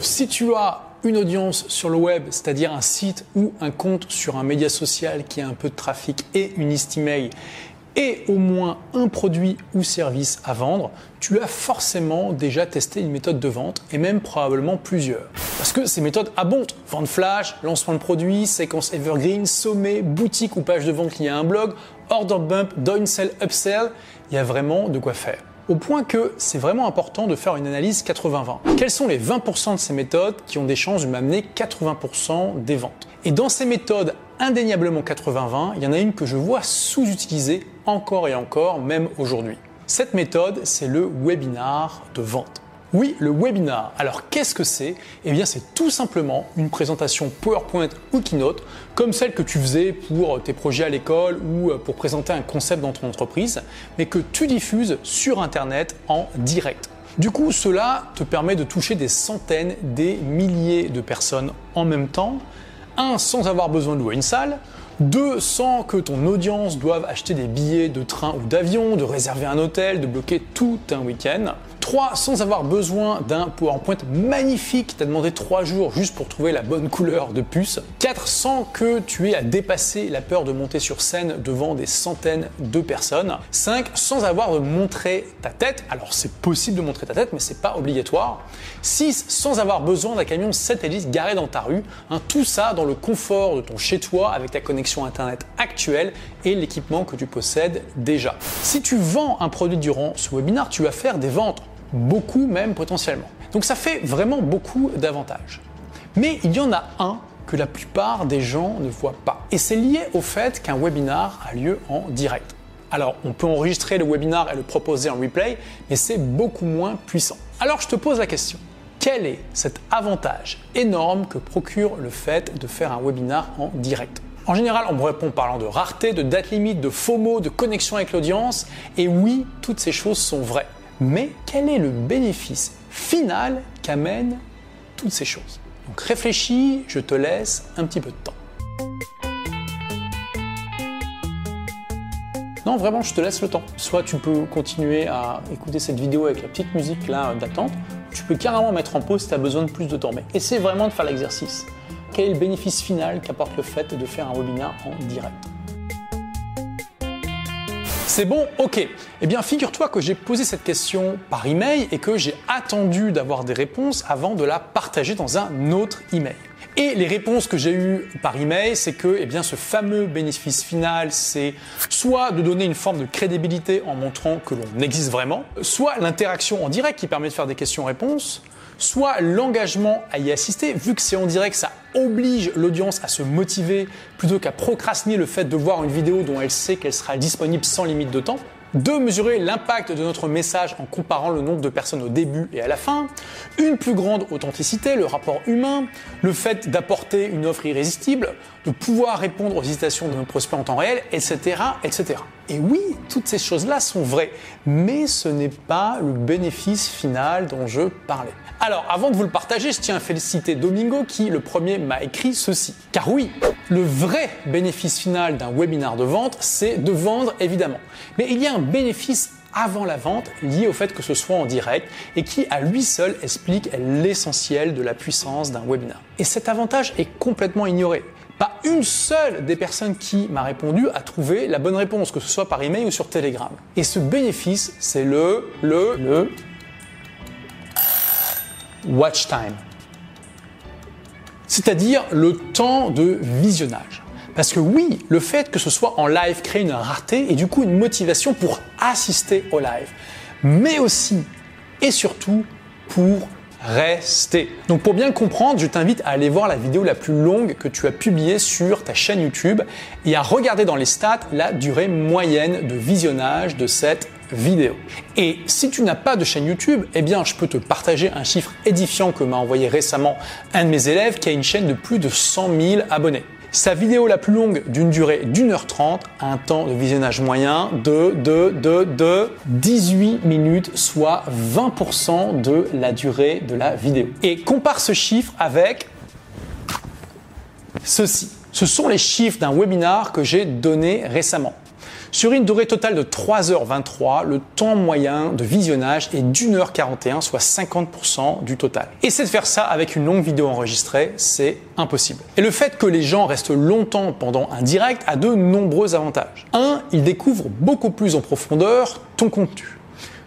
Si tu as une audience sur le web, c'est-à-dire un site ou un compte sur un média social qui a un peu de trafic et une liste email, et au moins un produit ou service à vendre, tu as forcément déjà testé une méthode de vente et même probablement plusieurs. Parce que ces méthodes abondent. Vente flash, lancement de produits, séquence evergreen, sommet, boutique ou page de vente liée à un blog, order bump, downsell, upsell, il y a vraiment de quoi faire au point que c'est vraiment important de faire une analyse 80-20. Quels sont les 20% de ces méthodes qui ont des chances de m'amener 80% des ventes? Et dans ces méthodes indéniablement 80-20, il y en a une que je vois sous-utilisée encore et encore, même aujourd'hui. Cette méthode, c'est le webinar de vente. Oui, le webinar. Alors qu'est-ce que c'est? Eh bien c'est tout simplement une présentation PowerPoint ou Keynote comme celle que tu faisais pour tes projets à l'école ou pour présenter un concept dans ton entreprise, mais que tu diffuses sur Internet en direct. Du coup, cela te permet de toucher des centaines, des milliers de personnes en même temps, un sans avoir besoin de louer une salle, deux, sans que ton audience doive acheter des billets de train ou d'avion, de réserver un hôtel, de bloquer tout un week-end. 3. Sans avoir besoin d'un PowerPoint magnifique, t'as demandé 3 jours juste pour trouver la bonne couleur de puce. 4. Sans que tu aies à dépasser la peur de monter sur scène devant des centaines de personnes. 5. Sans avoir de montrer ta tête. Alors c'est possible de montrer ta tête, mais c'est pas obligatoire. 6. Sans avoir besoin d'un camion satellite garé dans ta rue. Tout ça dans le confort de ton chez-toi avec ta connexion Internet actuelle et l'équipement que tu possèdes déjà. Si tu vends un produit durant ce webinaire, tu vas faire des ventes beaucoup même potentiellement. Donc ça fait vraiment beaucoup d'avantages. Mais il y en a un que la plupart des gens ne voient pas. Et c'est lié au fait qu'un webinar a lieu en direct. Alors, on peut enregistrer le webinar et le proposer en replay, mais c'est beaucoup moins puissant. Alors, je te pose la question. Quel est cet avantage énorme que procure le fait de faire un webinar en direct? En général, on me répond parlant de rareté, de date limite, de FOMO, de connexion avec l'audience. Et oui, toutes ces choses sont vraies. Mais quel est le bénéfice final qu'amènent toutes ces choses? Donc réfléchis, je te laisse un petit peu de temps. Non, vraiment, je te laisse le temps. Soit tu peux continuer à écouter cette vidéo avec la petite musique là d'attente, tu peux carrément mettre en pause si tu as besoin de plus de temps. Mais essaie vraiment de faire l'exercice. Quel est le bénéfice final qu'apporte le fait de faire un webinaire en direct? C'est bon Ok. Eh bien, figure-toi que j'ai posé cette question par email et que j'ai attendu d'avoir des réponses avant de la partager dans un autre email. Et les réponses que j'ai eues par email, c'est que eh ce fameux bénéfice final, c'est soit de donner une forme de crédibilité en montrant que l'on existe vraiment, soit l'interaction en direct qui permet de faire des questions-réponses, soit l'engagement à y assister, vu que c'est en direct, ça oblige l'audience à se motiver plutôt qu'à procrastiner le fait de voir une vidéo dont elle sait qu'elle sera disponible sans limite de temps. Deux, mesurer l'impact de notre message en comparant le nombre de personnes au début et à la fin. Une plus grande authenticité, le rapport humain, le fait d'apporter une offre irrésistible, de pouvoir répondre aux hésitations de nos prospects en temps réel, etc., etc. Et oui, toutes ces choses-là sont vraies, mais ce n'est pas le bénéfice final dont je parlais. Alors, avant de vous le partager, je tiens à féliciter Domingo qui, le premier, m'a écrit ceci. Car oui, le vrai bénéfice final d'un webinar de vente, c'est de vendre évidemment. Mais il y a un bénéfice avant la vente lié au fait que ce soit en direct et qui à lui seul explique l'essentiel de la puissance d'un webinar. Et cet avantage est complètement ignoré. Pas une seule des personnes qui m'a répondu a trouvé la bonne réponse, que ce soit par email ou sur Telegram. Et ce bénéfice, c'est le, le, le watch time, c'est-à-dire le temps de visionnage. Parce que oui, le fait que ce soit en live crée une rareté et du coup une motivation pour assister au live, mais aussi et surtout pour rester. Donc pour bien comprendre, je t'invite à aller voir la vidéo la plus longue que tu as publiée sur ta chaîne YouTube et à regarder dans les stats la durée moyenne de visionnage de cette vidéo. Et si tu n'as pas de chaîne YouTube, eh bien, je peux te partager un chiffre édifiant que m'a envoyé récemment un de mes élèves qui a une chaîne de plus de 100 000 abonnés. Sa vidéo la plus longue d'une durée d'une heure trente a un temps de visionnage moyen de, de, de, de 18 minutes, soit 20% de la durée de la vidéo. Et compare ce chiffre avec ceci. Ce sont les chiffres d'un webinar que j'ai donné récemment. Sur une durée totale de 3h23, le temps moyen de visionnage est d'1h41, soit 50% du total. C'est de faire ça avec une longue vidéo enregistrée, c'est impossible. Et le fait que les gens restent longtemps pendant un direct a de nombreux avantages. 1. Ils découvrent beaucoup plus en profondeur ton contenu.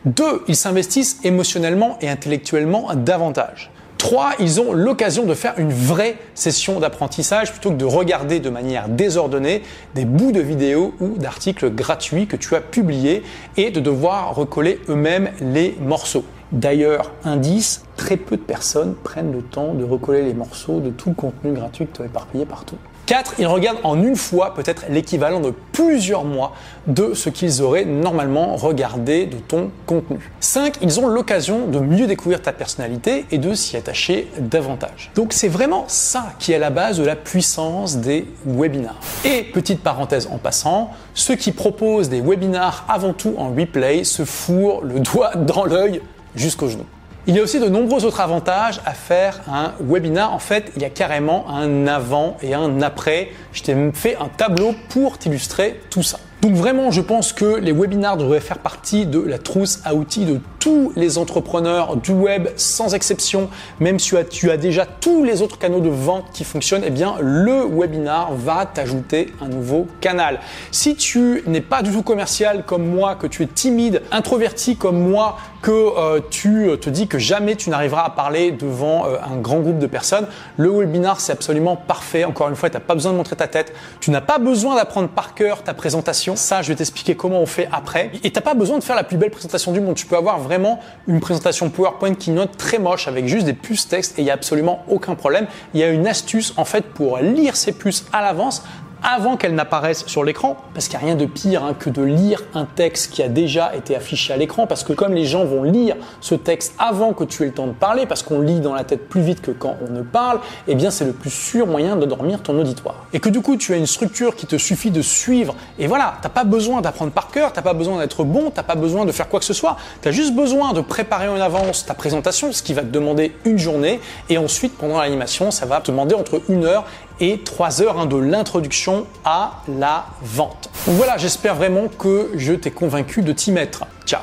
2. Ils s'investissent émotionnellement et intellectuellement davantage. 3. Ils ont l'occasion de faire une vraie session d'apprentissage plutôt que de regarder de manière désordonnée des bouts de vidéos ou d'articles gratuits que tu as publiés et de devoir recoller eux-mêmes les morceaux. D'ailleurs, indice, très peu de personnes prennent le temps de recoller les morceaux de tout le contenu gratuit que tu as éparpillé partout. 4. Ils regardent en une fois peut-être l'équivalent de plusieurs mois de ce qu'ils auraient normalement regardé de ton contenu. 5. Ils ont l'occasion de mieux découvrir ta personnalité et de s'y attacher davantage. Donc c'est vraiment ça qui est la base de la puissance des webinars. Et petite parenthèse en passant, ceux qui proposent des webinars avant tout en replay se fourrent le doigt dans l'œil jusqu'au genou. Il y a aussi de nombreux autres avantages à faire un webinar. En fait, il y a carrément un avant et un après. Je t'ai fait un tableau pour t'illustrer tout ça. Donc vraiment, je pense que les webinars devraient faire partie de la trousse à outils de tous les entrepreneurs du web sans exception. Même si tu as, déjà tous les autres canaux de vente qui fonctionnent, eh bien le webinar va t'ajouter un nouveau canal. Si tu n'es pas du tout commercial comme moi, que tu es timide, introverti comme moi, que euh, tu te dis que jamais tu n'arriveras à parler devant euh, un grand groupe de personnes, le webinar c'est absolument parfait. Encore une fois, tu n'as pas besoin de montrer ta tête, tu n'as pas besoin d'apprendre par cœur ta présentation ça, je vais t'expliquer comment on fait après. Et t'as pas besoin de faire la plus belle présentation du monde. Tu peux avoir vraiment une présentation PowerPoint qui note très moche avec juste des puces texte et il n'y a absolument aucun problème. Il y a une astuce en fait pour lire ces puces à l'avance avant qu'elle n'apparaisse sur l'écran, parce qu'il n'y a rien de pire hein, que de lire un texte qui a déjà été affiché à l'écran, parce que comme les gens vont lire ce texte avant que tu aies le temps de parler, parce qu'on lit dans la tête plus vite que quand on ne parle, eh bien c'est le plus sûr moyen de dormir ton auditoire. Et que du coup tu as une structure qui te suffit de suivre, et voilà, t'as pas besoin d'apprendre par cœur, t'as pas besoin d'être bon, t'as pas besoin de faire quoi que ce soit, tu as juste besoin de préparer en avance ta présentation, ce qui va te demander une journée, et ensuite pendant l'animation, ça va te demander entre une heure et 3 heures hein, de l'introduction à la vente. Voilà, j'espère vraiment que je t'ai convaincu de t'y mettre. Ciao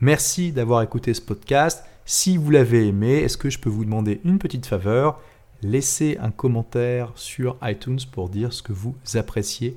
Merci d'avoir écouté ce podcast. Si vous l'avez aimé, est-ce que je peux vous demander une petite faveur? Laissez un commentaire sur iTunes pour dire ce que vous appréciez